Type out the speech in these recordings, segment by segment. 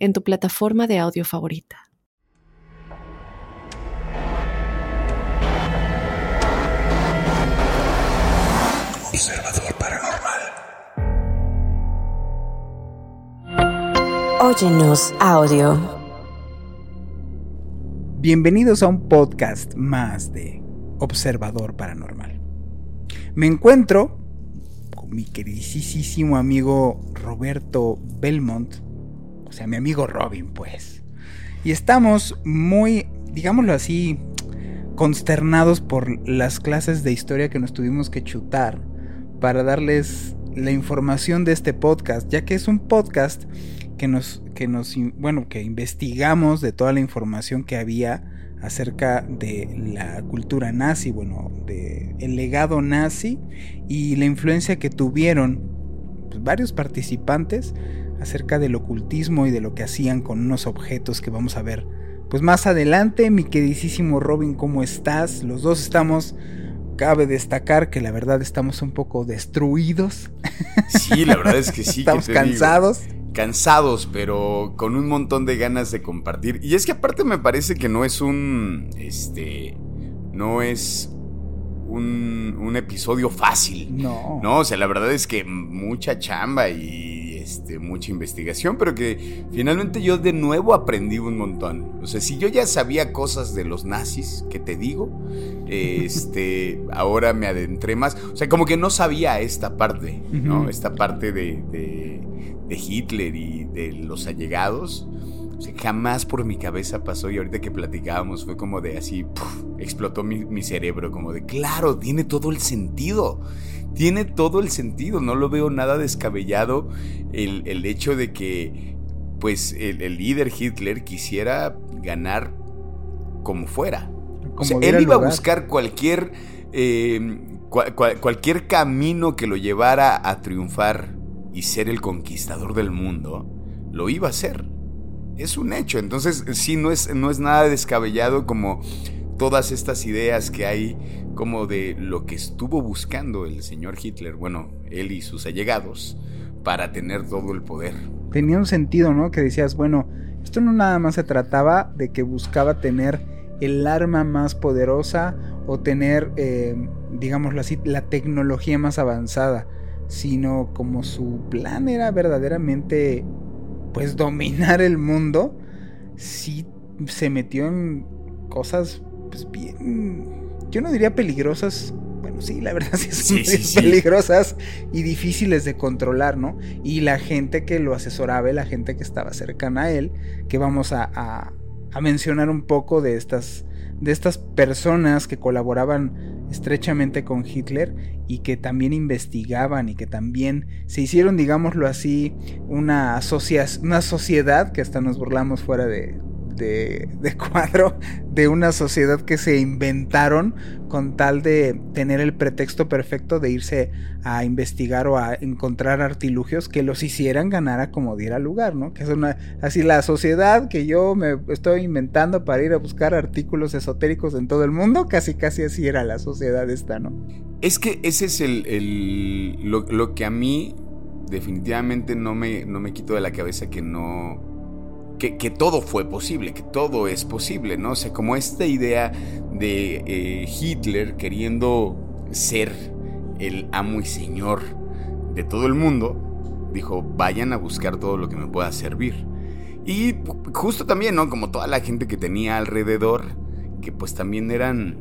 en tu plataforma de audio favorita. Observador Paranormal. Óyenos audio. Bienvenidos a un podcast más de Observador Paranormal. Me encuentro con mi queridísimo amigo Roberto Belmont o sea, mi amigo Robin, pues. Y estamos muy, digámoslo así, consternados por las clases de historia que nos tuvimos que chutar para darles la información de este podcast, ya que es un podcast que nos, que nos, bueno, que investigamos de toda la información que había acerca de la cultura nazi, bueno, de el legado nazi y la influencia que tuvieron pues, varios participantes acerca del ocultismo y de lo que hacían con unos objetos que vamos a ver. Pues más adelante, mi queridísimo Robin, ¿cómo estás? Los dos estamos, cabe destacar que la verdad estamos un poco destruidos. Sí, la verdad es que sí. estamos cansados. cansados, pero con un montón de ganas de compartir. Y es que aparte me parece que no es un, este, no es un, un episodio fácil. No. No, o sea, la verdad es que mucha chamba y este, mucha investigación, pero que finalmente yo de nuevo aprendí un montón. O sea, si yo ya sabía cosas de los nazis, que te digo, este, ahora me adentré más. O sea, como que no sabía esta parte, ¿no? Esta parte de, de, Hitler y de los allegados. O sea, jamás por mi cabeza pasó y ahorita que platicábamos fue como de así, explotó mi, mi cerebro, como de, claro, tiene todo el sentido tiene todo el sentido, no lo veo nada descabellado el, hecho de que pues el, líder Hitler quisiera ganar como fuera. él iba a buscar cualquier, em, cualquier camino que lo llevara a triunfar y ser el conquistador del mundo, lo iba a hacer. Es un hecho. Entonces, sí, no es, no es nada descabellado como todas estas ideas que hay como de lo que estuvo buscando el señor Hitler, bueno, él y sus allegados, para tener todo el poder. Tenía un sentido, ¿no? Que decías, bueno, esto no nada más se trataba de que buscaba tener el arma más poderosa o tener, eh, digámoslo así, la tecnología más avanzada, sino como su plan era verdaderamente, pues, dominar el mundo, sí se metió en cosas pues bien, yo no diría peligrosas, bueno, sí, la verdad sí son peligrosas y difíciles de controlar, ¿no? Y la gente que lo asesoraba, la gente que estaba cercana a él, que vamos a, a, a mencionar un poco de estas, de estas personas que colaboraban estrechamente con Hitler y que también investigaban y que también se hicieron, digámoslo así, una, una sociedad que hasta nos burlamos fuera de, de, cuadro de una sociedad que se inventaron con tal de tener el pretexto perfecto de irse a investigar o a encontrar artilugios que los hicieran ganar a como diera lugar, ¿no? Que es una, así la sociedad que yo me estoy inventando para ir a buscar artículos esotéricos en todo el mundo, casi casi así era la sociedad esta, ¿no? Es que ese es el, lo, lo, que a mí definitivamente no me, no me quito de la cabeza que no que, todo fue posible, que todo es posible, ¿no? O sea, como esta idea de eh, Hitler queriendo ser el amo y señor de todo el mundo, dijo, vayan a buscar todo lo que me pueda servir. Y justo también, ¿no? Como toda la gente que tenía alrededor, que pues también eran,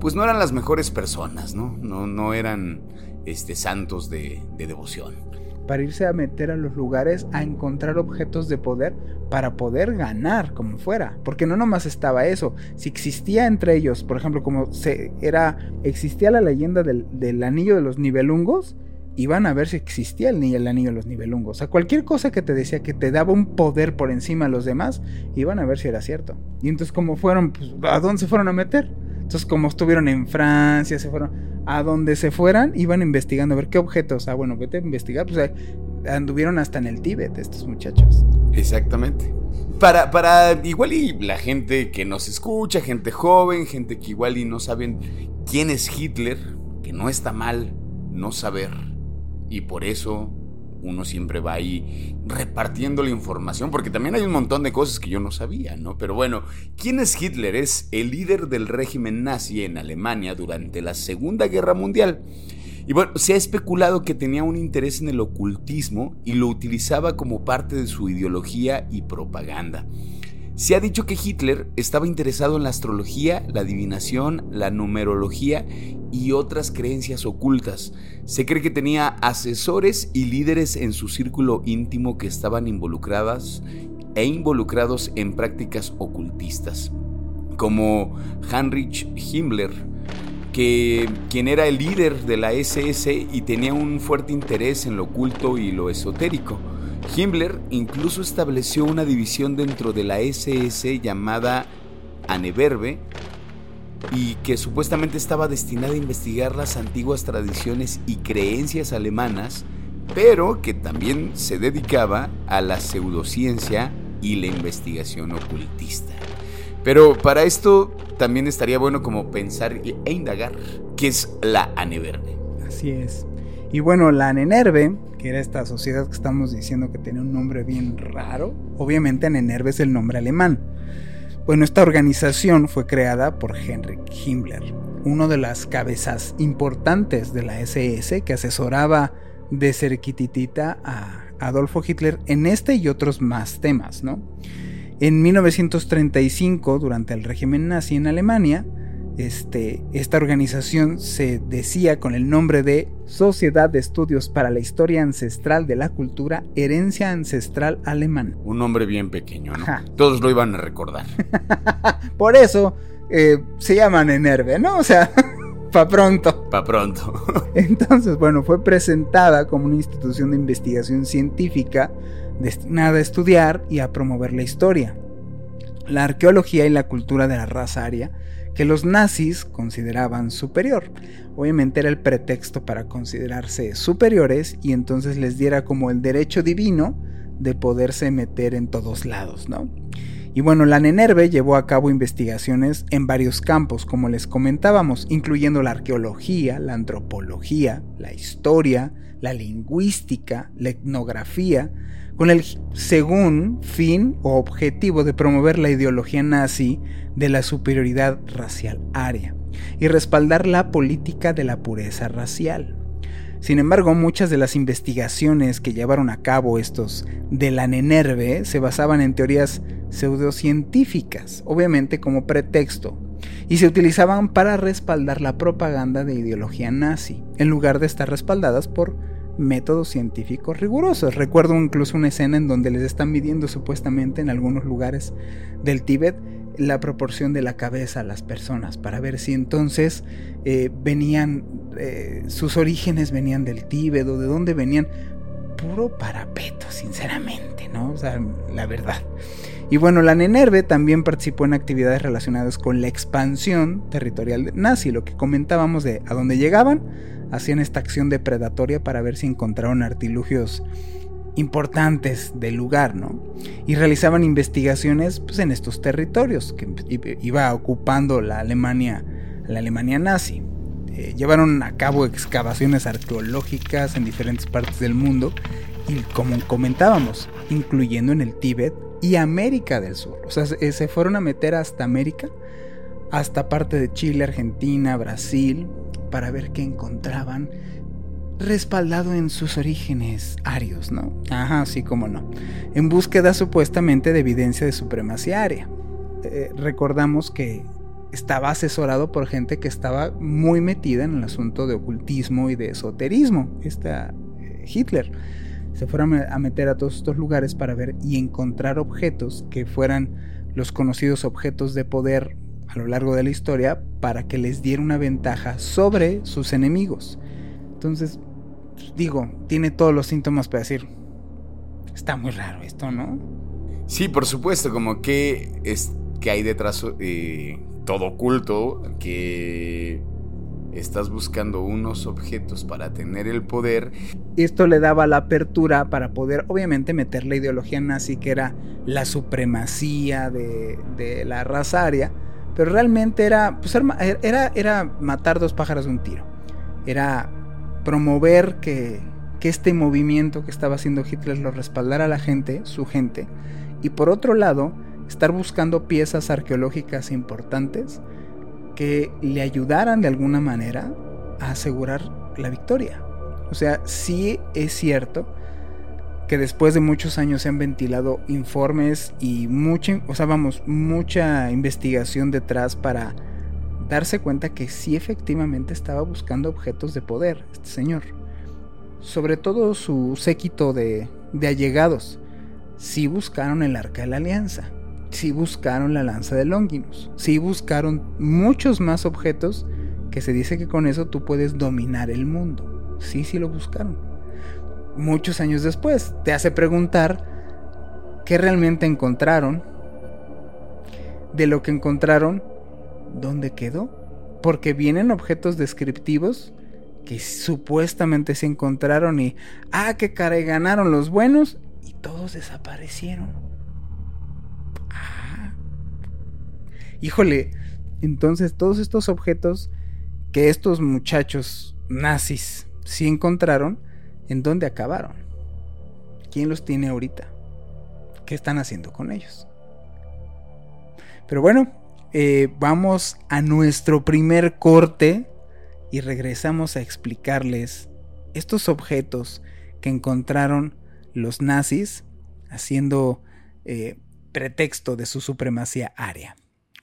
pues no eran las mejores personas, ¿no? No, no eran este, santos de, de devoción para irse a meter a los lugares a encontrar objetos de poder para poder ganar como fuera, porque no nomás estaba eso, si existía entre ellos, por ejemplo, como se era existía la leyenda del, del anillo de los nivelungos, iban a ver si existía el, el anillo de los nivelungos. O sea, cualquier cosa que te decía que te daba un poder por encima de los demás, iban a ver si era cierto. Y entonces, como fueron, pues, ¿a dónde se fueron a meter? Entonces, como estuvieron en Francia, se fueron a donde se fueran, iban investigando a ver qué objetos. Ah, bueno, vete a investigar. Pues anduvieron hasta en el Tíbet estos muchachos. Exactamente. Para, para igual y la gente que nos escucha, gente joven, gente que igual y no saben quién es Hitler, que no está mal no saber. Y por eso uno siempre va ahí repartiendo la información, porque también hay un montón de cosas que yo no sabía, ¿no? Pero bueno, ¿quién es Hitler? Es el líder del régimen nazi en Alemania durante la Segunda Guerra Mundial. Y bueno, se ha especulado que tenía un interés en el ocultismo y lo utilizaba como parte de su ideología y propaganda. Se ha dicho que Hitler estaba interesado en la astrología, la adivinación, la numerología y otras creencias ocultas. Se cree que tenía asesores y líderes en su círculo íntimo que estaban involucradas e involucrados en prácticas ocultistas, como Heinrich Himmler, que, quien era el líder de la SS y tenía un fuerte interés en lo oculto y lo esotérico. Himmler incluso estableció una división dentro de la SS llamada Aneverbe y que supuestamente estaba destinada a investigar las antiguas tradiciones y creencias alemanas, pero que también se dedicaba a la pseudociencia y la investigación ocultista. Pero para esto también estaría bueno como pensar e indagar qué es la Aneverbe. Así es. Y bueno, la Anenerve que era esta sociedad que estamos diciendo que tenía un nombre bien raro. Obviamente Anenerve es el nombre alemán. Bueno, esta organización fue creada por Heinrich Himmler, uno de las cabezas importantes de la SS que asesoraba de cerquititita a Adolfo Hitler en este y otros más temas, ¿no? En 1935, durante el régimen nazi en Alemania, este, esta organización se decía con el nombre de Sociedad de Estudios para la Historia Ancestral de la Cultura, Herencia Ancestral Alemana. Un nombre bien pequeño, ¿no? Todos lo iban a recordar. Por eso eh, se llaman Enerve, ¿no? O sea, pa' pronto. Pa' pronto. Entonces, bueno, fue presentada como una institución de investigación científica destinada a estudiar y a promover la historia, la arqueología y la cultura de la raza aria que los nazis consideraban superior. Obviamente era el pretexto para considerarse superiores y entonces les diera como el derecho divino de poderse meter en todos lados, ¿no? Y bueno, la Nenerve llevó a cabo investigaciones en varios campos, como les comentábamos, incluyendo la arqueología, la antropología, la historia, la lingüística, la etnografía, con el según fin o objetivo de promover la ideología nazi de la superioridad racial aria y respaldar la política de la pureza racial. Sin embargo, muchas de las investigaciones que llevaron a cabo estos de la Nenerve se basaban en teorías pseudocientíficas, obviamente como pretexto, y se utilizaban para respaldar la propaganda de ideología nazi, en lugar de estar respaldadas por métodos científicos rigurosos. Recuerdo incluso una escena en donde les están midiendo supuestamente en algunos lugares del Tíbet la proporción de la cabeza a las personas para ver si entonces eh, venían, eh, sus orígenes venían del Tíbet o de dónde venían. Puro parapeto, sinceramente, ¿no? O sea, la verdad. Y bueno, la Nenerve también participó en actividades relacionadas con la expansión territorial nazi, lo que comentábamos de a dónde llegaban, hacían esta acción depredatoria para ver si encontraron artilugios importantes del lugar, ¿no? Y realizaban investigaciones pues, en estos territorios que iba ocupando la Alemania, la Alemania nazi. Eh, llevaron a cabo excavaciones arqueológicas en diferentes partes del mundo y como comentábamos, incluyendo en el Tíbet y América del Sur. O sea, se fueron a meter hasta América, hasta parte de Chile, Argentina, Brasil, para ver qué encontraban respaldado en sus orígenes arios, ¿no? Ajá, sí, como no. En búsqueda supuestamente de evidencia de supremacía aria. Eh, recordamos que estaba asesorado por gente que estaba muy metida en el asunto de ocultismo y de esoterismo, esta eh, Hitler. Se fueron a meter a todos estos lugares para ver y encontrar objetos que fueran los conocidos objetos de poder a lo largo de la historia para que les diera una ventaja sobre sus enemigos. Entonces, digo, tiene todos los síntomas para decir, está muy raro esto, ¿no? Sí, por supuesto, como que es que hay detrás eh, todo oculto, que estás buscando unos objetos para tener el poder. Esto le daba la apertura para poder, obviamente, meter la ideología nazi, que era la supremacía de, la raza aria, pero realmente era, pues, era, era matar dos pájaros de un tiro. Era promover que, que este movimiento que estaba haciendo Hitler lo respaldara a la gente, su gente, y por otro lado, estar buscando piezas arqueológicas importantes le ayudaran de alguna manera a asegurar la victoria. O sea, sí es cierto que después de muchos años se han ventilado informes y mucha, o sea, vamos, mucha investigación detrás para darse cuenta que sí efectivamente estaba buscando objetos de poder, este señor. Sobre todo su séquito de, de allegados. Sí buscaron el arca de la alianza sí buscaron la lanza de Longinus, sí buscaron muchos más objetos que se dice que con eso tú puedes dominar el mundo. Sí, sí lo buscaron. Muchos años después te hace preguntar qué realmente encontraron, de lo que encontraron, dónde quedó. Porque vienen objetos descriptivos que supuestamente se encontraron y, ah, qué caray, ganaron los buenos y todos desaparecieron. Híjole, entonces todos estos objetos que estos muchachos nazis sí encontraron, ¿en dónde acabaron? ¿Quién los tiene ahorita? ¿Qué están haciendo con ellos? Pero bueno, eh, vamos a nuestro primer corte y regresamos a explicarles estos objetos que encontraron los nazis haciendo eh, pretexto de su supremacía aria.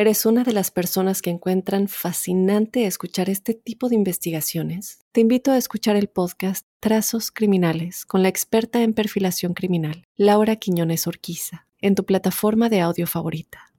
¿Eres una de las personas que encuentran fascinante escuchar este tipo de investigaciones? Te invito a escuchar el podcast Trazos Criminales con la experta en perfilación criminal, Laura Quiñones Orquiza, en tu plataforma de audio favorita.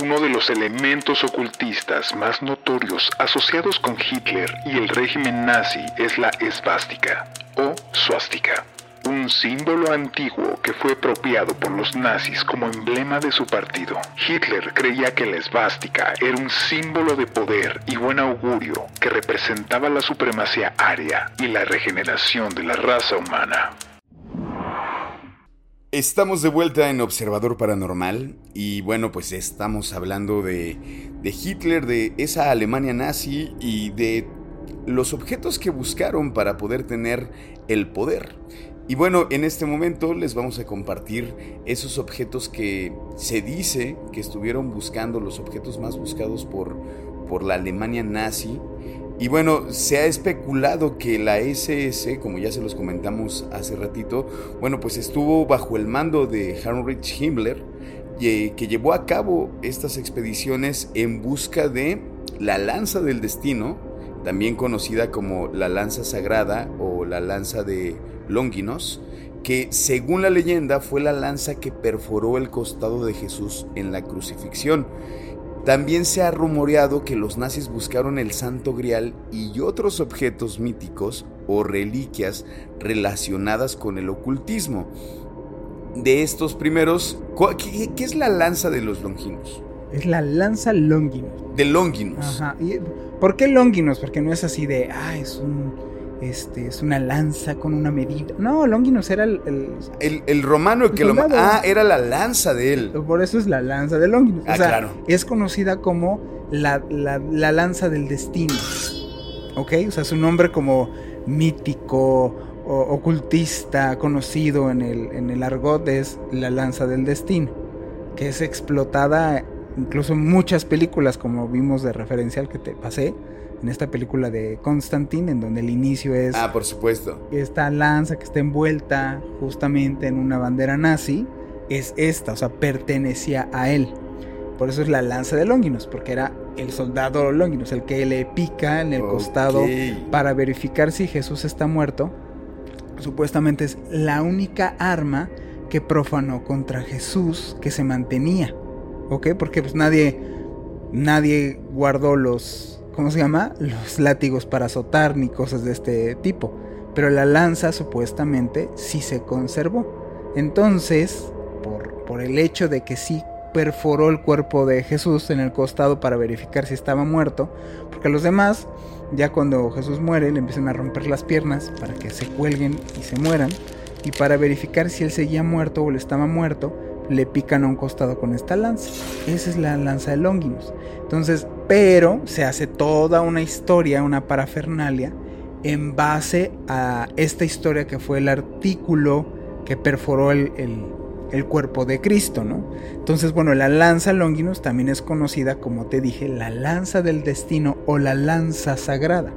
Uno de los elementos ocultistas más notorios asociados con Hitler y el régimen nazi es la esvástica o suástica un símbolo antiguo que fue apropiado por los nazis como emblema de su partido. Hitler creía que la esvástica era un símbolo de poder y buen augurio que representaba la supremacía aria y la regeneración de la raza humana. Estamos de vuelta en Observador Paranormal y bueno, pues estamos hablando de, de Hitler, de esa Alemania nazi y de los objetos que buscaron para poder tener el poder. Y bueno, en este momento les vamos a compartir esos objetos que se dice que estuvieron buscando, los objetos más buscados por, por la Alemania nazi. Y bueno, se ha especulado que la SS, como ya se los comentamos hace ratito, bueno, pues estuvo bajo el mando de Heinrich Himmler, que llevó a cabo estas expediciones en busca de la lanza del destino, también conocida como la lanza sagrada o la lanza de Longinos, que según la leyenda fue la lanza que perforó el costado de Jesús en la crucifixión. También se ha rumoreado que los nazis buscaron el Santo Grial y otros objetos míticos o reliquias relacionadas con el ocultismo. De estos primeros, ¿qué, es la lanza de los longinos? Es la lanza Longinos. De Longinos. Ajá. ¿Por qué Longinos? Porque no es así de, ah, es un este, es una lanza con una medida. No, Longinus era el... El, romano que lo... Ah, era la lanza de él. Por eso es la lanza de Longinus. Ah, claro. Es conocida como la, lanza del destino. ¿Ok? O sea, su nombre como mítico, o, ocultista, conocido en el, en el argot es la lanza del destino. Que es explotada incluso en muchas películas, como vimos de referencial que te pasé en esta película de Constantine, en donde el inicio es... Ah, por supuesto. Esta lanza que está envuelta justamente en una bandera nazi, es esta, o sea, pertenecía a él. Por eso es la lanza de Longinus, porque era el soldado Longinus, el que le pica en el costado para verificar si Jesús está muerto, supuestamente es la única arma que profanó contra Jesús que se mantenía. ¿Ok? Porque pues nadie, nadie guardó los, ¿cómo se llama? Los látigos para azotar ni cosas de este tipo. Pero la lanza supuestamente sí se conservó. Entonces, por, por el hecho de que sí perforó el cuerpo de Jesús en el costado para verificar si estaba muerto, porque los demás, ya cuando Jesús muere, le empiezan a romper las piernas para que se cuelguen y se mueran, y para verificar si él seguía muerto o le estaba muerto, le pican a un costado con esta lanza. Esa es la lanza de Longinus. Entonces, pero se hace toda una historia, una parafernalia, en base a esta historia que fue el artículo que perforó el, el el cuerpo de Cristo, ¿no? Entonces, bueno, la lanza Longinus también es conocida, como te dije, la lanza del destino o la lanza sagrada.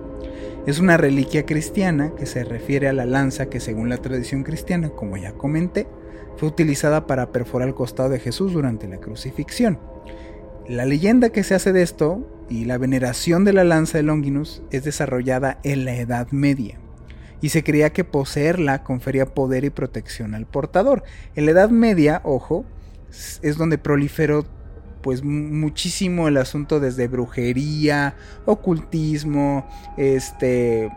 Es una reliquia cristiana que se refiere a la lanza que según la tradición cristiana, como ya comenté, fue utilizada para perforar el costado de Jesús durante la crucifixión. La leyenda que se hace de esto y la veneración de la lanza de Longinus es desarrollada en la Edad Media y se creía que poseerla confería poder y protección al portador. En la Edad Media, ojo, es donde proliferó pues muchísimo el asunto desde brujería, ocultismo, este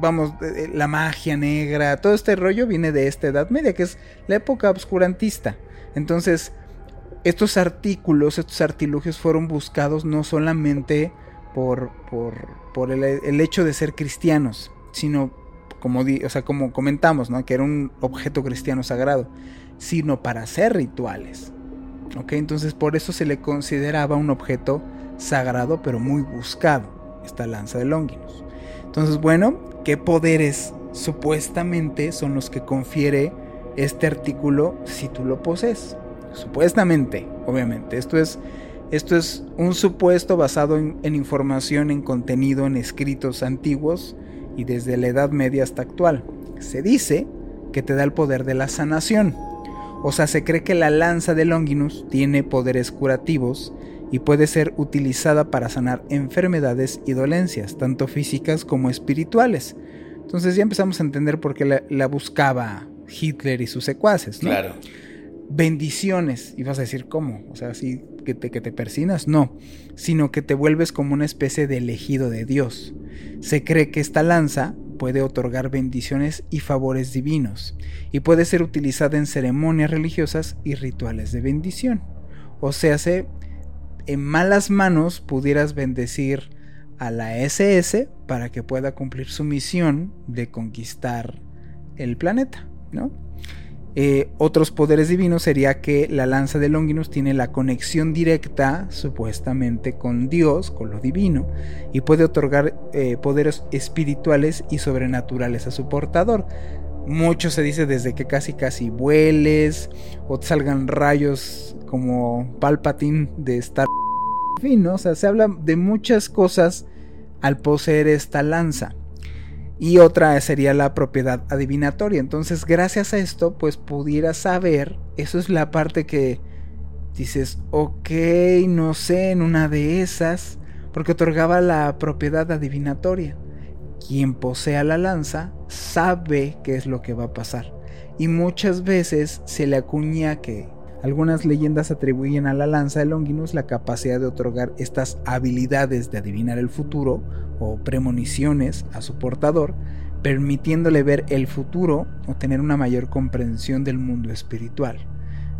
vamos, la magia negra, todo este rollo viene de esta Edad Media, que es la época obscurantista. Entonces, estos artículos, estos artilugios fueron buscados no solamente por, el, hecho de ser cristianos, sino como, o sea, como comentamos, ¿no? que era un objeto cristiano sagrado, sino para hacer rituales. ¿ok? Entonces por eso se le consideraba un objeto sagrado pero muy buscado, esta lanza de Longinus. Entonces, bueno, ¿qué poderes supuestamente son los que confiere este artículo si tú lo posees? Supuestamente, obviamente. Esto es, esto es un supuesto basado en, en información, en contenido, en escritos antiguos y desde la Edad Media hasta actual. Se dice que te da el poder de la sanación. O sea, se cree que la lanza de Longinus tiene poderes curativos y puede ser utilizada para sanar enfermedades y dolencias, tanto físicas como espirituales. Entonces ya empezamos a entender por qué la, buscaba Hitler y sus secuaces, ¿no? Claro. Bendiciones. Y vas a decir, ¿cómo? O sea, así que te, que te persinas. No, sino que te vuelves como una especie de elegido de Dios. Se cree que esta lanza puede otorgar bendiciones y favores divinos, y puede ser utilizada en ceremonias religiosas y rituales de bendición. O sea, se, en malas manos pudieras bendecir a la SS para que pueda cumplir su misión de conquistar el planeta, ¿no? Eh, otros poderes divinos sería que la lanza de Longinus tiene la conexión directa, supuestamente, con Dios, con lo divino, y puede otorgar eh, poderes espirituales y sobrenaturales a su portador. Mucho se dice desde que casi casi vueles o salgan rayos como Palpatine de Star. En fin, o sea, se habla de muchas cosas al poseer esta lanza y otra sería la propiedad adivinatoria. Entonces, gracias a esto, pues pudiera saber, eso es la parte que dices, ok, no sé, en una de esas, porque otorgaba la propiedad adivinatoria. Quien posea la lanza sabe qué es lo que va a pasar. Y muchas veces se le acuña que algunas leyendas atribuyen a la lanza de Longinus la capacidad de otorgar estas habilidades de adivinar el futuro o premoniciones a su portador, permitiéndole ver el futuro o tener una mayor comprensión del mundo espiritual.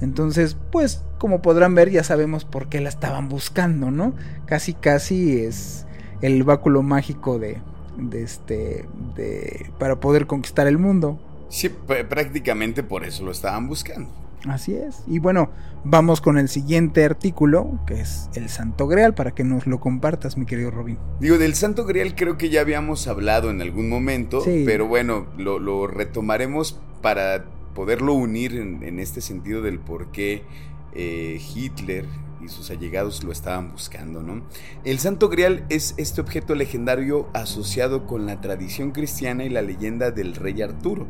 Entonces, pues como podrán ver, ya sabemos por qué la estaban buscando, ¿no? Casi casi es el báculo mágico de, de este de para poder conquistar el mundo. Sí, prácticamente por eso lo estaban buscando. Así es. Y bueno, vamos con el siguiente artículo, que es el Santo Grial, para que nos lo compartas, mi querido Robin. Digo, del Santo Grial creo que ya habíamos hablado en algún momento, pero bueno, lo, retomaremos para poderlo unir en, este sentido del por qué eh, Hitler y sus allegados lo estaban buscando, ¿no? El Santo Grial es este objeto legendario asociado con la tradición cristiana y la leyenda del rey Arturo.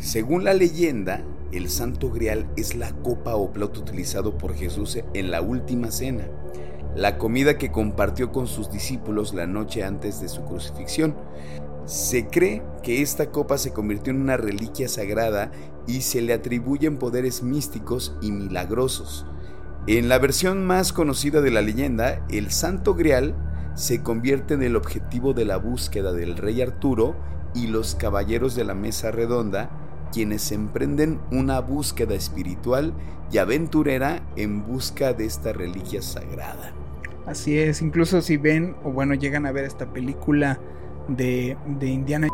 Según la leyenda, el Santo Grial es la copa o plato utilizado por Jesús en la última cena. la comida que compartió con sus discípulos la noche antes de su crucifixión. Se cree que esta copa se convirtió en una reliquia sagrada y se le atribuyen poderes místicos y milagrosos. En la versión más conocida de la leyenda, el Santo Grial se convierte en el objetivo de la búsqueda del rey Arturo y los caballeros de la mesa redonda, quienes emprenden una búsqueda espiritual y aventurera en busca de esta reliquia sagrada. Así es, incluso si ven o bueno llegan a ver esta película de, de Indiana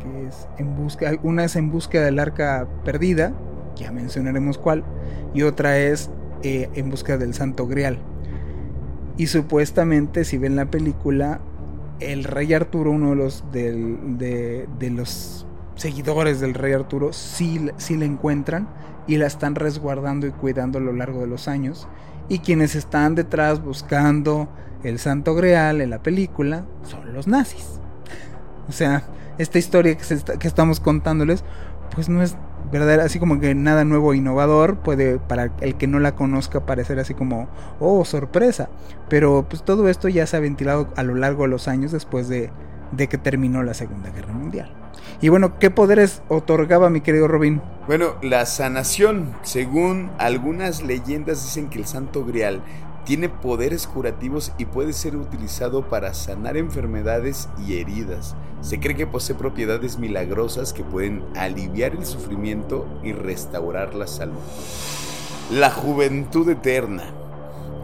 que es en busca, una es en busca del arca perdida, ya mencionaremos cuál, y otra es eh, en busca del Santo Grial. Y supuestamente, si ven la película, el rey Arturo, uno de los, de, los seguidores del rey Arturo, sí, sí la encuentran y la están resguardando y cuidando a lo largo de los años. Y quienes están detrás buscando el Santo Grial en la película son los nazis. O sea, esta historia que, que estamos contándoles, pues no es verdad, así como que nada nuevo e innovador, puede para el que no la conozca parecer así como, oh, sorpresa. Pero pues todo esto ya se ha ventilado a lo largo de los años después de, de que terminó la Segunda Guerra Mundial. Y bueno, ¿qué poderes otorgaba mi querido Robin? Bueno, la sanación. Según algunas leyendas dicen que el Santo Grial tiene poderes curativos y puede ser utilizado para sanar enfermedades y heridas. Se cree que posee propiedades milagrosas que pueden aliviar el sufrimiento y restaurar la salud. La juventud eterna.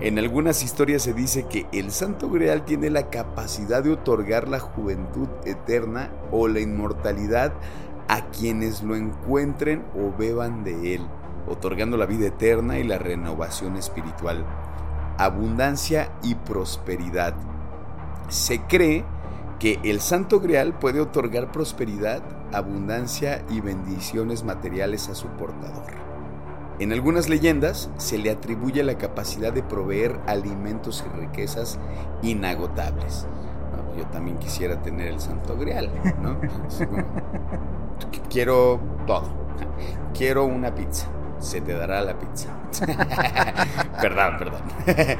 En algunas historias se dice que el Santo Grial tiene la capacidad de otorgar la juventud eterna o la inmortalidad a quienes lo encuentren o beban de él, otorgando la vida eterna y la renovación espiritual abundancia y prosperidad. Se cree que el Santo Grial puede otorgar prosperidad, abundancia y bendiciones materiales a su portador. En algunas leyendas se le atribuye la capacidad de proveer alimentos y riquezas inagotables. yo también quisiera tener el Santo Grial, ¿no? quiero todo. Quiero una pizza se te dará la pizza. perdón, perdón.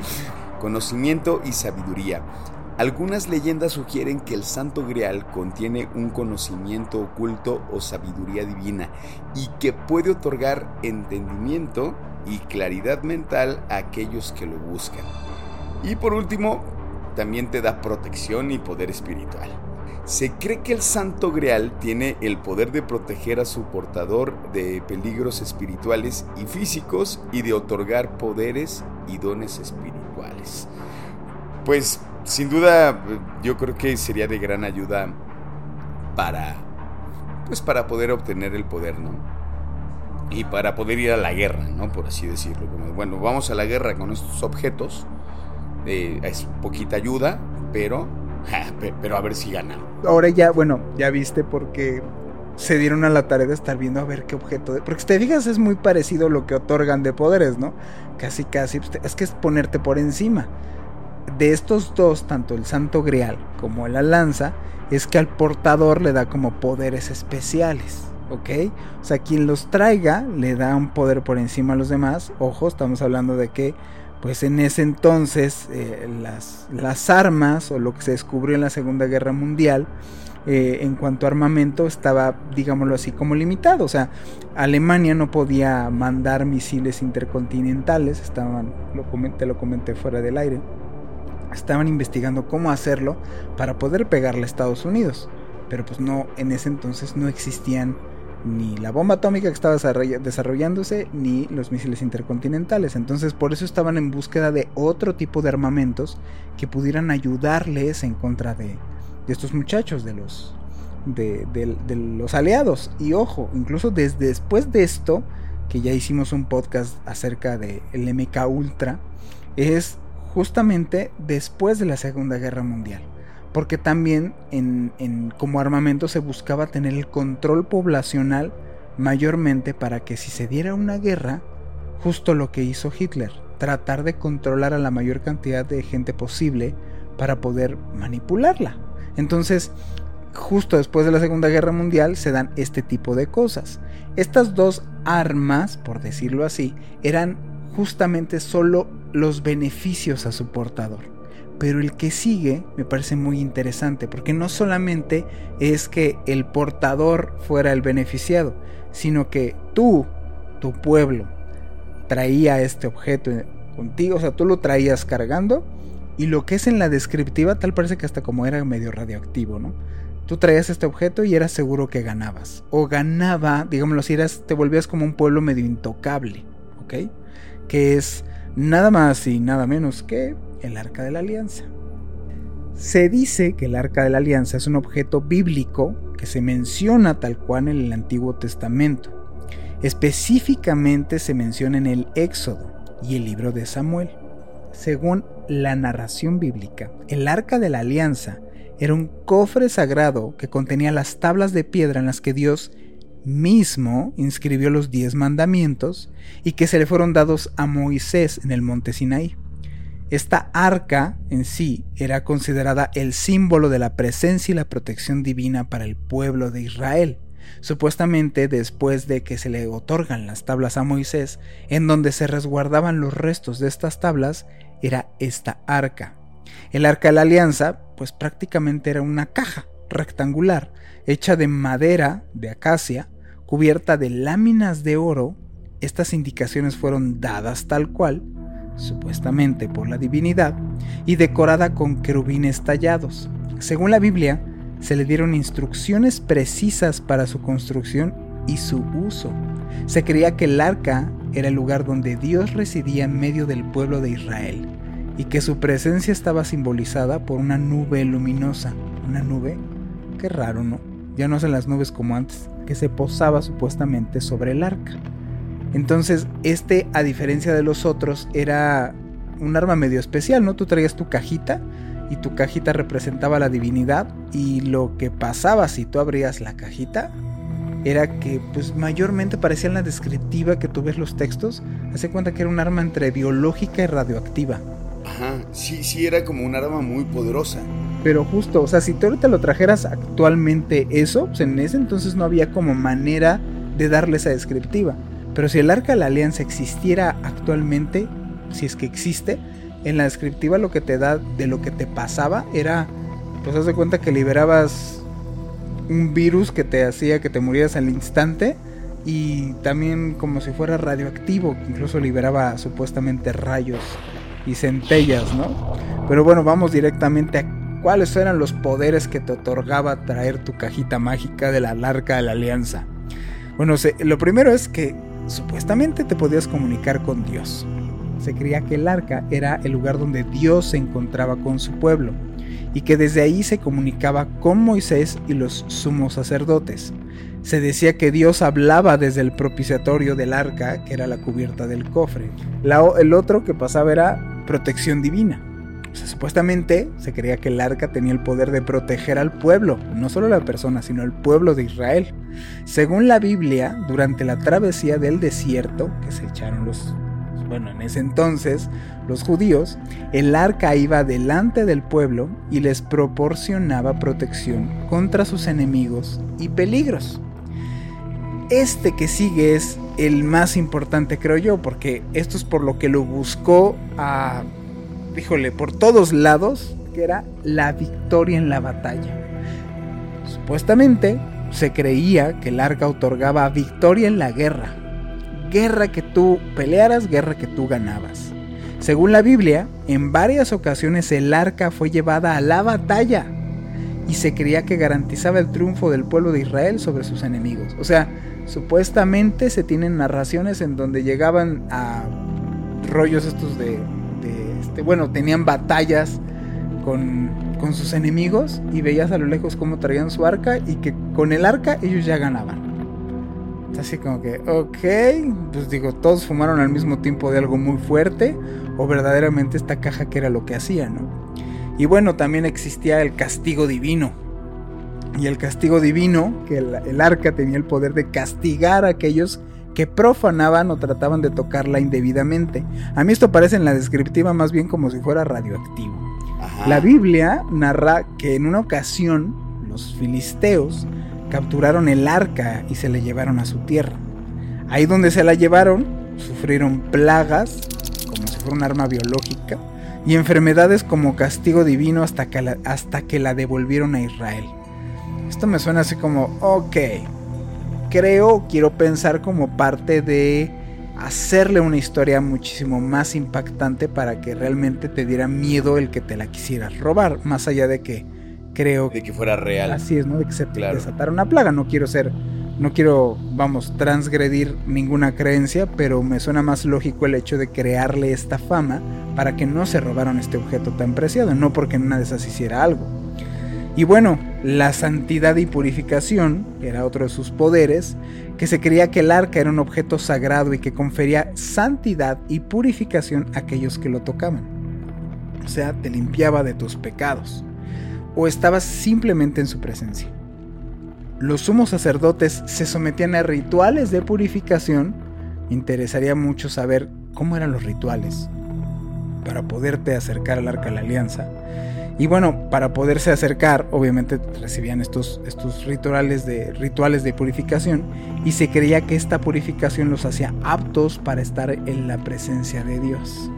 Conocimiento y sabiduría. Algunas leyendas sugieren que el Santo Grial contiene un conocimiento oculto o sabiduría divina y que puede otorgar entendimiento y claridad mental a aquellos que lo buscan. Y por último, también te da protección y poder espiritual. Se cree que el Santo Grial tiene el poder de proteger a su portador de peligros espirituales y físicos y de otorgar poderes y dones espirituales. Pues sin duda yo creo que sería de gran ayuda para pues para poder obtener el poder, ¿no? Y para poder ir a la guerra, ¿no? Por así decirlo. bueno, vamos a la guerra con estos objetos. Eh, es poquita ayuda, pero pero a ver si gana. Ahora ya, bueno, ya viste porque se dieron a la tarea de estar viendo a ver qué objeto. Porque si te fijas, es muy parecido lo que otorgan de poderes, ¿no? Casi, casi. Pues, es que es ponerte por encima. De estos dos, tanto el Santo Grial como la lanza, es que al portador le da como poderes especiales. ¿Ok? O sea, quien los traiga le da un poder por encima a los demás. Ojo, estamos hablando de que pues en ese entonces eh, las, armas o lo que se descubrió en la Segunda Guerra Mundial eh, en cuanto a armamento estaba, digámoslo así, como limitado. O sea, Alemania no podía mandar misiles intercontinentales, estaban, lo comenté, lo comenté fuera del aire, estaban investigando cómo hacerlo para poder pegarle a Estados Unidos. Pero pues no, en ese entonces no existían ni la bomba atómica que estaba desarrollándose, ni los misiles intercontinentales. Entonces por eso estaban en búsqueda de otro tipo de armamentos que pudieran ayudarles en contra de, estos muchachos, de los, de, los aliados. Y ojo, incluso desde después de esto, que ya hicimos un podcast acerca del MK Ultra, es justamente después de la Segunda Guerra Mundial porque también en, como armamento se buscaba tener el control poblacional mayormente para que si se diera una guerra, justo lo que hizo Hitler, tratar de controlar a la mayor cantidad de gente posible para poder manipularla. Entonces, justo después de la Segunda Guerra Mundial se dan este tipo de cosas. Estas dos armas, por decirlo así, eran justamente solo los beneficios a su portador. Pero el que sigue me parece muy interesante porque no solamente es que el portador fuera el beneficiado, sino que tú, tu pueblo, traía este objeto contigo, o sea, tú lo traías cargando y lo que es en la descriptiva tal parece que hasta como era medio radioactivo, ¿no? Tú traías este objeto y eras seguro que ganabas. O ganaba, digámoslo así, eras, te volvías como un pueblo medio intocable, ¿ok? Que es nada más y nada menos que el Arca de la Alianza. Se dice que el Arca de la Alianza es un objeto bíblico que se menciona tal cual en el Antiguo Testamento. Específicamente se menciona en el Éxodo y el libro de Samuel. Según la narración bíblica, el Arca de la Alianza era un cofre sagrado que contenía las tablas de piedra en las que Dios mismo inscribió los diez mandamientos y que se le fueron dados a Moisés en el monte Sinaí. Esta arca en sí era considerada el símbolo de la presencia y la protección divina para el pueblo de Israel. Supuestamente después de que se le otorgan las tablas a Moisés, en donde se resguardaban los restos de estas tablas, era esta arca. El arca de la alianza, pues prácticamente era una caja rectangular, hecha de madera de acacia, cubierta de láminas de oro. Estas indicaciones fueron dadas tal cual, supuestamente por la divinidad, y decorada con querubines tallados. Según la Biblia, se le dieron instrucciones precisas para su construcción y su uso. Se creía que el arca era el lugar donde Dios residía en medio del pueblo de Israel y que su presencia estaba simbolizada por una nube luminosa. Una nube, qué raro, ¿no? Ya no son las nubes como antes, que se posaba supuestamente sobre el arca. Entonces, este, a diferencia de los otros, era un arma medio especial, ¿no? Tú traías tu cajita y tu cajita representaba la divinidad y lo que pasaba si tú abrías la cajita era que pues mayormente parecía en la descriptiva que tú ves los textos, hace cuenta que era un arma entre biológica y radioactiva. Ajá, sí, sí era como un arma muy poderosa. Pero justo, o sea, si tú ahorita lo trajeras actualmente eso, pues en ese entonces no había como manera de darle esa descriptiva. Pero si el arca de la alianza existiera actualmente, si es que existe, en la descriptiva lo que te da de lo que te pasaba era, pues haz de cuenta que liberabas un virus que te hacía que te murieras al instante y también como si fuera radioactivo, que incluso liberaba supuestamente rayos y centellas, ¿no? Pero bueno, vamos directamente a cuáles eran los poderes que te otorgaba traer tu cajita mágica de la arca de la alianza. Bueno, lo primero es que supuestamente te podías comunicar con Dios se creía que el arca era el lugar donde Dios se encontraba con su pueblo y que desde ahí se comunicaba con Moisés y los sumos sacerdotes. Se decía que Dios hablaba desde el propiciatorio del arca, que era la cubierta del cofre. el otro que pasaba era protección divina. Supuestamente se creía que el arca tenía el poder de proteger al pueblo, no solo la persona, sino el pueblo de Israel. Según la Biblia, durante la travesía del desierto que se echaron los bueno, en ese entonces, los judíos, el arca iba delante del pueblo y les proporcionaba protección contra sus enemigos y peligros. Este que sigue es el más importante, creo yo, porque esto es por lo que lo buscó a, híjole, por todos lados, que era la victoria en la batalla. Supuestamente se creía que el arca otorgaba victoria en la guerra, guerra que tú pelearas, guerra que tú ganabas. Según la Biblia, en varias ocasiones el arca fue llevada a la batalla y se creía que garantizaba el triunfo del pueblo de Israel sobre sus enemigos. O sea, supuestamente se tienen narraciones en donde llegaban a rollos estos de, este, bueno, tenían batallas con, con sus enemigos y veías a lo lejos cómo traían su arca y que con el arca ellos ya ganaban. Así como que, ok, pues digo, todos fumaron al mismo tiempo de algo muy fuerte, o verdaderamente esta caja que era lo que hacía, ¿no? Y bueno, también existía el castigo divino. Y el castigo divino, que el, arca tenía el poder de castigar a aquellos que profanaban o trataban de tocarla indebidamente. A mí esto parece en la descriptiva más bien como si fuera radioactivo. La Biblia narra que en una ocasión los filisteos capturaron el arca y se la llevaron a su tierra. Ahí donde se la llevaron, sufrieron plagas, como si fuera un arma biológica, y enfermedades como castigo divino hasta que la, hasta que la devolvieron a Israel. Esto me suena así como, ok, creo, quiero pensar como parte de hacerle una historia muchísimo más impactante para que realmente te diera miedo el que te la quisieras robar, más allá de que creo de que fuera real. Así es, ¿no? De que se desatara una plaga, no quiero ser no quiero, vamos, transgredir ninguna creencia, pero me suena más lógico el hecho de crearle esta fama para que no se robaran este objeto tan preciado, no porque en una de esas hiciera algo. Y bueno, la santidad y purificación, que era otro de sus poderes, que se creía que el arca era un objeto sagrado y que confería santidad y purificación a aquellos que lo tocaban. O sea, te limpiaba de tus pecados. O estabas simplemente en su presencia. Los sumos sacerdotes se sometían a rituales de purificación. Interesaría mucho saber cómo eran los rituales para poderte acercar al arca de la alianza y bueno, para poderse acercar, obviamente recibían estos, estos rituales, de, rituales de purificación y se creía que esta purificación los hacía aptos para estar en la presencia de Dios.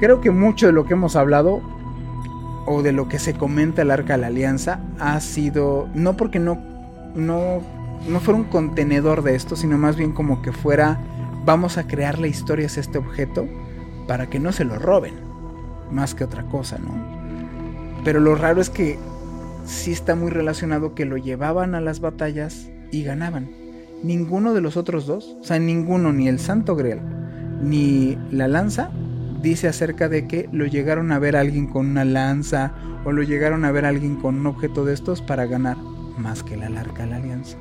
Creo que mucho de lo que hemos hablado o de lo que se comenta el Arca de la Alianza ha sido, no porque no, no, no fuera un contenedor de esto, sino más bien como que fuera, vamos a crearle historias a este objeto para que no se lo roben, más que otra cosa, ¿no? Pero lo raro es que sí está muy relacionado que lo llevaban a las batallas y ganaban. Ninguno de los otros dos, o sea, ninguno, ni el Santo Grial, ni la lanza, dice acerca de que lo llegaron a ver alguien con una lanza o lo llegaron a ver alguien con un objeto de estos para ganar, más que la larga la alianza,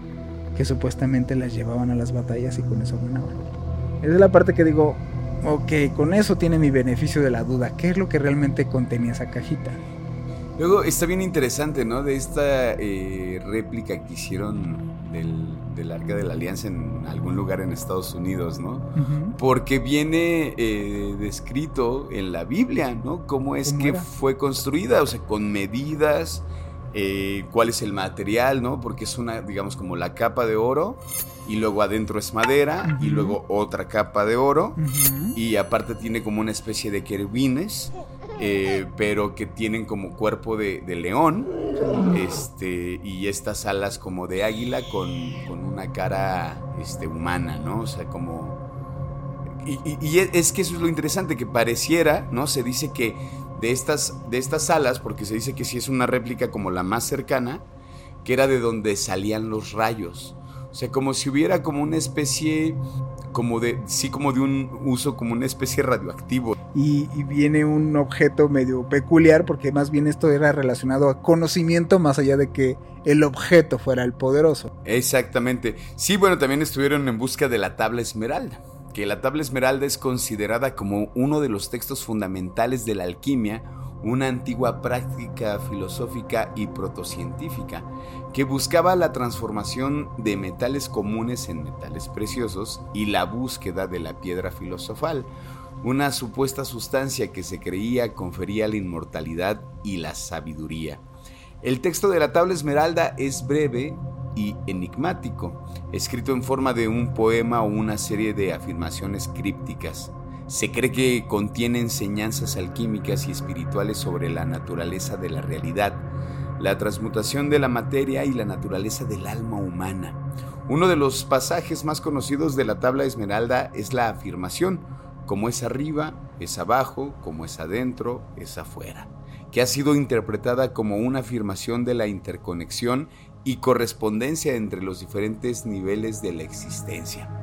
que supuestamente las llevaban a las batallas y con eso ganaban. Esa es la parte que digo, ok, con eso tiene mi beneficio de la duda, ¿qué es lo que realmente contenía esa cajita? Luego está bien interesante, ¿no? De esta eh, réplica que hicieron del, Arca de la Alianza en algún lugar en Estados Unidos, ¿no? Porque viene eh, descrito en la Biblia, ¿no? Cómo es que fue construida, o sea, con medidas, eh, cuál es el material, ¿no? Porque es una, digamos, como la capa de oro y luego adentro es madera y luego otra capa de oro y aparte tiene como una especie de querubines eh, pero que tienen como cuerpo de, león este, y estas alas como de águila con, una cara este, humana, ¿no? O sea, como... Y, es que eso es lo interesante, que pareciera, ¿no? Se dice que de estas, de estas alas, porque se dice que si es una réplica como la más cercana, que era de donde salían los rayos. O sea, como si hubiera como una especie, como de, sí, como de un uso, como una especie radioactivo. Y, viene un objeto medio peculiar, porque más bien esto era relacionado a conocimiento más allá de que el objeto fuera el poderoso. Exactamente. Sí, bueno, también estuvieron en busca de la tabla esmeralda que la tabla esmeralda es considerada como uno de los textos fundamentales de la alquimia, una antigua práctica filosófica y protocientífica que buscaba la transformación de metales comunes en metales preciosos y la búsqueda de la piedra filosofal, una supuesta sustancia que se creía confería la inmortalidad y la sabiduría. El texto de la tabla esmeralda es breve y enigmático, escrito en forma de un poema o una serie de afirmaciones crípticas. Se cree que contiene enseñanzas alquímicas y espirituales sobre la naturaleza de la realidad, la transmutación de la materia y la naturaleza del alma humana. Uno de los pasajes más conocidos de la tabla esmeralda es la afirmación, como es arriba, es abajo, como es adentro, es afuera, que ha sido interpretada como una afirmación de la interconexión y correspondencia entre los diferentes niveles de la existencia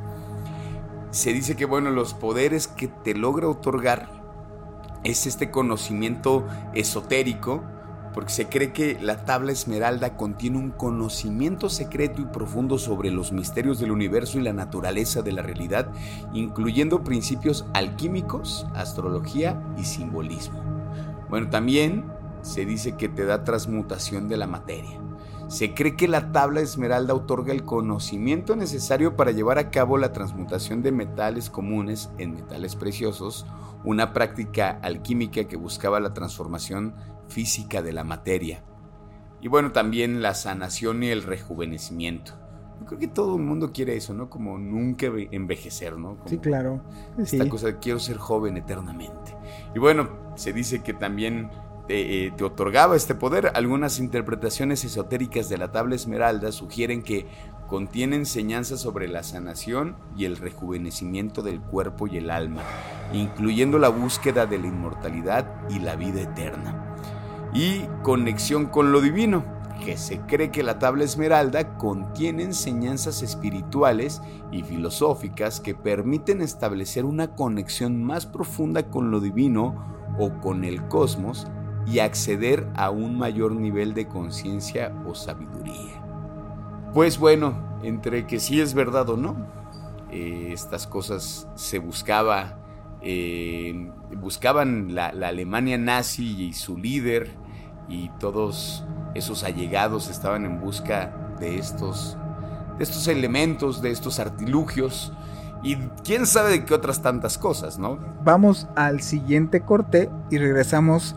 se dice que bueno, los poderes que te logra otorgar es este conocimiento esotérico, porque se cree que la tabla esmeralda contiene un conocimiento secreto y profundo sobre los misterios del universo y la naturaleza de la realidad, incluyendo principios alquímicos, astrología y simbolismo. Bueno, también se dice que te da transmutación de la materia. Se cree que la tabla esmeralda otorga el conocimiento necesario para llevar a cabo la transmutación de metales comunes en metales preciosos, una práctica alquímica que buscaba la transformación física de la materia. Y bueno, también la sanación y el rejuvenecimiento. Yo creo que todo el mundo quiere eso, ¿no? Como nunca envejecer, ¿no? sí, claro. Esta cosa de quiero ser joven eternamente. Y bueno, se dice que también te, eh, te, otorgaba este poder. Algunas interpretaciones esotéricas de la tabla esmeralda sugieren que contiene enseñanzas sobre la sanación y el rejuvenecimiento del cuerpo y el alma, incluyendo la búsqueda de la inmortalidad y la vida eterna. Y conexión con lo divino, que se cree que la tabla esmeralda contiene enseñanzas espirituales y filosóficas que permiten establecer una conexión más profunda con lo divino o con el cosmos y acceder a un mayor nivel de conciencia o sabiduría. Pues bueno, entre que sí es verdad o no, eh, estas cosas se buscaba, eh, buscaban la, Alemania nazi y su líder y todos esos allegados estaban en busca de estos, de estos elementos, de estos artilugios y quién sabe de qué otras tantas cosas, ¿no? Vamos al siguiente corte y regresamos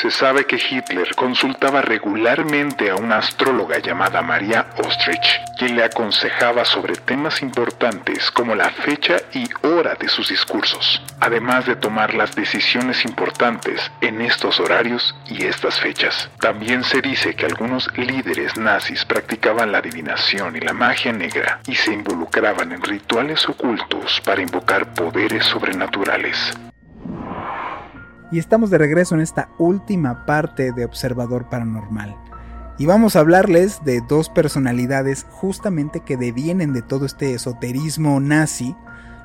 Se sabe que Hitler consultaba regularmente a una astróloga llamada María Ostrich, quien le aconsejaba sobre temas importantes como la fecha y hora de sus discursos, además de tomar las decisiones importantes en estos horarios y estas fechas. También se dice que algunos líderes nazis practicaban la adivinación y la magia negra y se involucraban en rituales ocultos para invocar poderes sobrenaturales. Y estamos de regreso en esta última parte de Observador Paranormal. Y vamos a hablarles de dos personalidades justamente que devienen de todo este esoterismo nazi.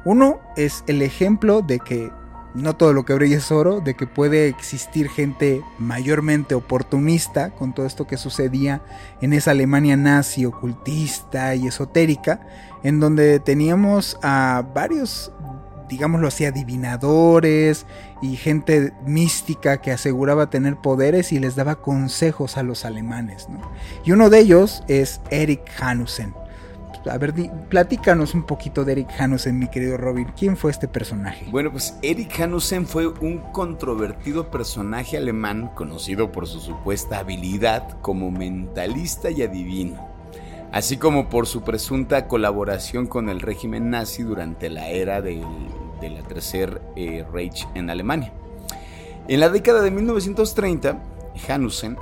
Uno es el ejemplo de que no todo lo que brilla es oro, de que puede existir gente mayormente oportunista con todo esto que sucedía en esa Alemania nazi ocultista y esotérica, en donde teníamos a varios digámoslo así, adivinadores y gente mística que aseguraba tener poderes y les daba consejos a los alemanes. Y uno de ellos es Eric Hanussen. A ver, platícanos un poquito de Eric Hanussen, mi querido Robin. ¿Quién fue este personaje? Bueno, pues Eric Hanussen fue un controvertido personaje alemán conocido por su supuesta habilidad como mentalista y adivino así como por su presunta colaboración con el régimen nazi durante la era de la Tercer eh, Reich en Alemania. En la década de 1930, Hanussen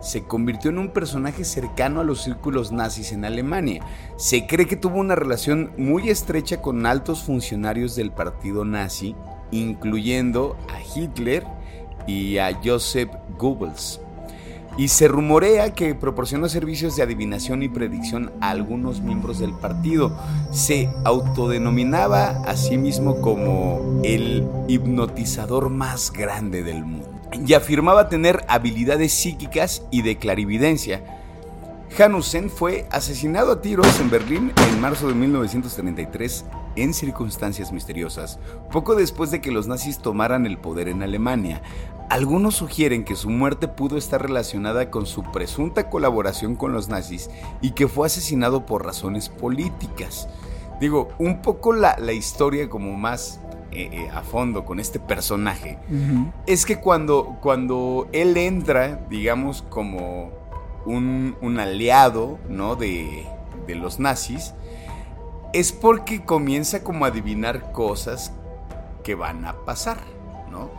se convirtió en un personaje cercano a los círculos nazis en Alemania. Se cree que tuvo una relación muy estrecha con altos funcionarios del partido nazi, incluyendo a Hitler y a Joseph Goebbels y se rumorea que proporcionó servicios de adivinación y predicción a algunos miembros del partido. Se autodenominaba a sí mismo como el hipnotizador más grande del mundo y afirmaba tener habilidades psíquicas y de clarividencia. Hanussen fue asesinado a tiros en Berlín en marzo de 1933 en circunstancias misteriosas, poco después de que los nazis tomaran el poder en Alemania. Algunos sugieren que su muerte pudo estar relacionada con su presunta colaboración con los nazis y que fue asesinado por razones políticas. Digo, un poco la, historia como más eh, eh, a fondo con este personaje es que cuando, cuando él entra, digamos, como un, aliado ¿no? de, de los nazis, es porque comienza como a adivinar cosas que van a pasar.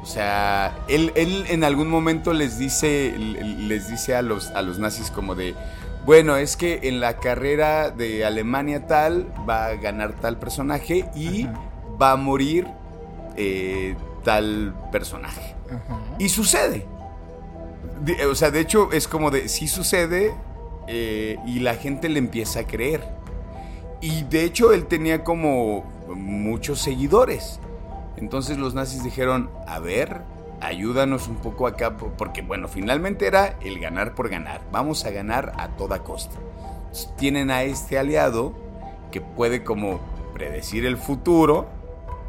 O sea, él, en algún momento les dice, les dice a los, a los nazis como de, bueno, es que en la carrera de Alemania tal va a ganar tal personaje y va a morir eh, tal personaje. Y sucede. o sea, de hecho es como de, sí sucede eh, y la gente le empieza a creer. Y de hecho él tenía como muchos seguidores. Entonces los nazis dijeron, a ver, ayúdanos un poco acá, porque bueno, finalmente era el ganar por ganar, vamos a ganar a toda costa. Tienen a este aliado que puede como predecir el futuro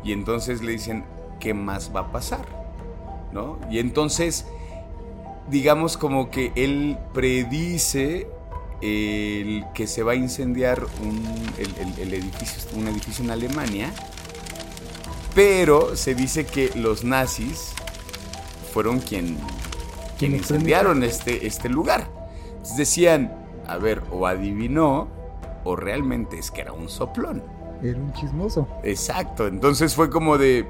y entonces le dicen, ¿qué más va a pasar? ¿No? Y entonces, digamos como que él predice que se va a incendiar un, el, edificio, un edificio en Alemania, pero se dice que los nazis fueron quien, quien incendiaron este, este lugar. Entonces decían, a ver, o adivinó, o realmente es que era un soplón. Era un chismoso. Exacto, entonces fue como de,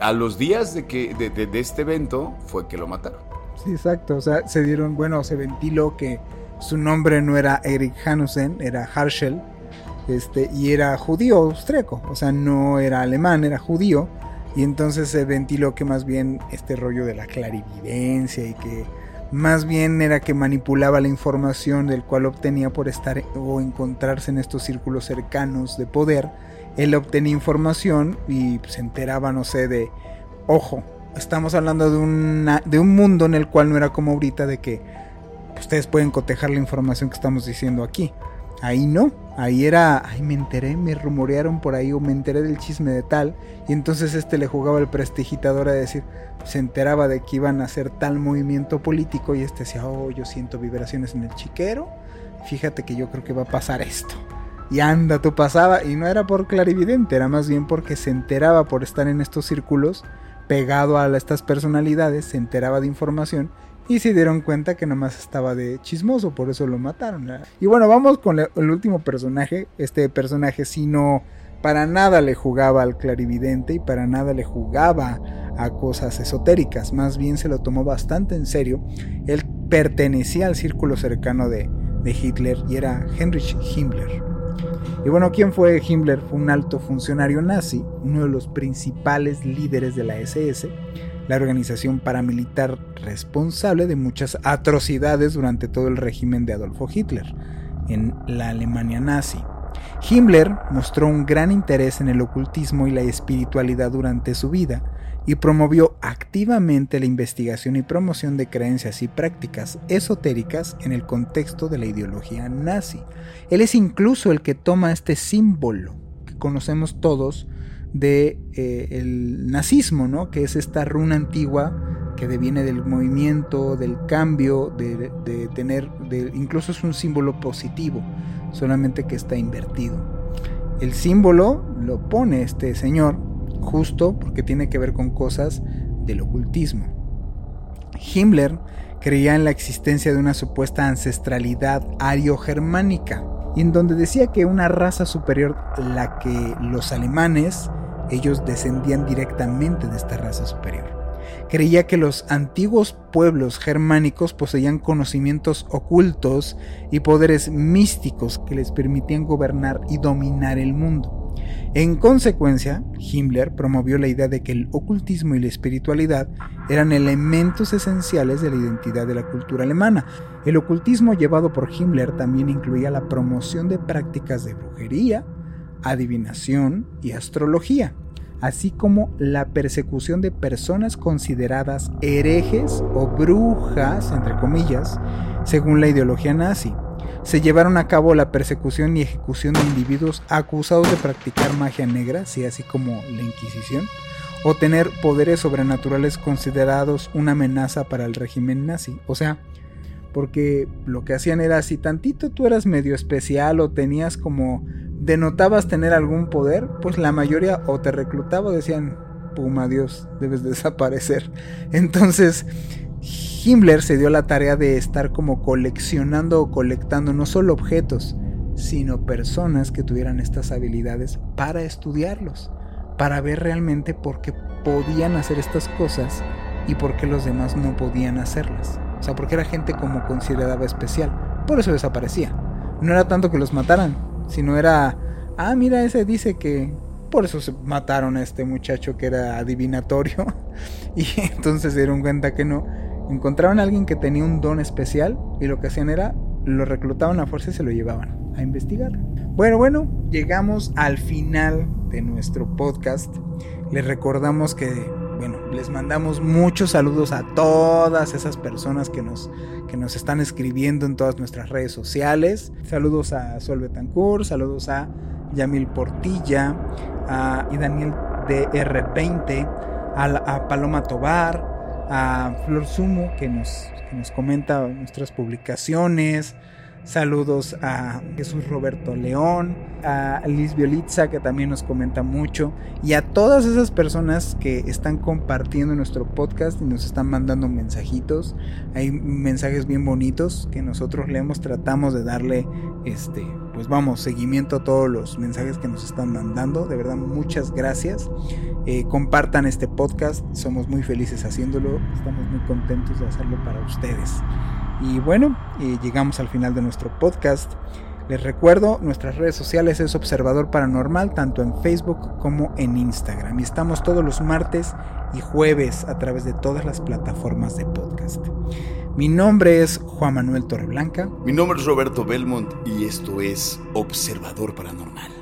a los días de, que, de, de este evento fue que lo mataron. Sí, exacto, o sea, se dieron, bueno, se ventiló que su nombre no era Eric Hanussen, era Harshel, este, y era judío austriaco, o sea, no era alemán, era judío, y entonces se ventiló que más bien este rollo de la clarividencia y que más bien era que manipulaba la información del cual obtenía por estar o encontrarse en estos círculos cercanos de poder. Él obtenía información y se enteraba, no sé, de, ojo, estamos hablando de, de un mundo en el cual no era como ahorita de que ustedes pueden cotejar la información que estamos diciendo aquí. Ahí no, ahí era, ay, me enteré, me rumorearon por ahí o me enteré del chisme de tal. Y entonces este le jugaba el prestigitador a decir, se enteraba de que iban a hacer tal movimiento político y este decía, oh, yo siento vibraciones en el chiquero. Fíjate que yo creo que va a pasar esto. Y anda, tú pasaba. Y no era por clarividente, era más bien porque se enteraba por estar en estos círculos, pegado a estas personalidades, se enteraba de información y se dieron cuenta que nomás estaba de chismoso, por eso lo mataron. Y bueno, vamos con el último personaje. Este personaje si no para nada le jugaba al clarividente y para nada le jugaba a cosas esotéricas, más bien se lo tomó bastante en serio. Él pertenecía al círculo cercano de, de Hitler y era Heinrich Himmler. Y bueno, ¿quién fue Himmler? Fue un alto funcionario nazi, uno de los principales líderes de la SS la organización paramilitar responsable de muchas atrocidades durante todo el régimen de Adolfo Hitler en la Alemania nazi. Himmler mostró un gran interés en el ocultismo y la espiritualidad durante su vida y promovió activamente la investigación y promoción de creencias y prácticas esotéricas en el contexto de la ideología nazi. Él es incluso el que toma este símbolo que conocemos todos de eh, el nazismo, ¿no? Que es esta runa antigua que deviene del movimiento, del cambio, de, tener, de, incluso es un símbolo positivo, solamente que está invertido. El símbolo lo pone este señor justo porque tiene que ver con cosas del ocultismo. Himmler creía en la existencia de una supuesta ancestralidad ario-germánica, en donde decía que una raza superior, la que los alemanes, ellos descendían directamente de esta raza superior. Creía que los antiguos pueblos germánicos poseían conocimientos ocultos y poderes místicos que les permitían gobernar y dominar el mundo. En consecuencia, Himmler promovió la idea de que el ocultismo y la espiritualidad eran elementos esenciales de la identidad de la cultura alemana. El ocultismo llevado por Himmler también incluía la promoción de prácticas de brujería, adivinación y astrología, así como la persecución de personas consideradas herejes o brujas, entre comillas, según la ideología nazi. Se llevaron a cabo la persecución y ejecución de individuos acusados de practicar magia negra, así como la Inquisición, o tener poderes sobrenaturales considerados una amenaza para el régimen nazi. O sea, porque lo que hacían era si tantito tú eras medio especial o tenías como denotabas tener algún poder, pues la mayoría o te reclutaba o decían, pum, Dios, debes desaparecer. Entonces, Himmler se dio la tarea de estar como coleccionando o colectando no solo objetos, sino personas que tuvieran estas habilidades para estudiarlos, para ver realmente por qué podían hacer estas cosas y por qué los demás no podían hacerlas. O sea, porque era gente como consideraba especial. Por eso desaparecía. No era tanto que los mataran, sino era, ah, mira, ese dice que por eso se mataron a este muchacho que era adivinatorio. y entonces se dieron cuenta que no. Encontraron a alguien que tenía un don especial y lo que hacían era lo reclutaban a fuerza y se lo llevaban a investigar. Bueno, bueno, llegamos al final de nuestro podcast. Les recordamos que bueno, les mandamos muchos saludos a todas esas personas que nos, que nos están escribiendo en todas nuestras redes sociales. Saludos a Sol Betancourt, saludos a Yamil Portilla a, y Daniel de R20, a, a Paloma Tobar, a Flor Sumo que nos, que nos comenta nuestras publicaciones. Saludos a Jesús Roberto León, a Liz Violitza que también nos comenta mucho y a todas esas personas que están compartiendo nuestro podcast y nos están mandando mensajitos. Hay mensajes bien bonitos que nosotros leemos, tratamos de darle este, pues vamos, seguimiento a todos los mensajes que nos están mandando. De verdad, muchas gracias. Eh, compartan este podcast, somos muy felices haciéndolo, estamos muy contentos de hacerlo para ustedes. Y bueno, eh, llegamos al final de nuestro podcast. Les recuerdo, nuestras redes sociales es Observador Paranormal, tanto en Facebook como en Instagram. Y estamos todos los martes y jueves a través de todas las plataformas de podcast. Mi nombre es Juan Manuel Torreblanca. Mi nombre es Roberto Belmont y esto es Observador Paranormal.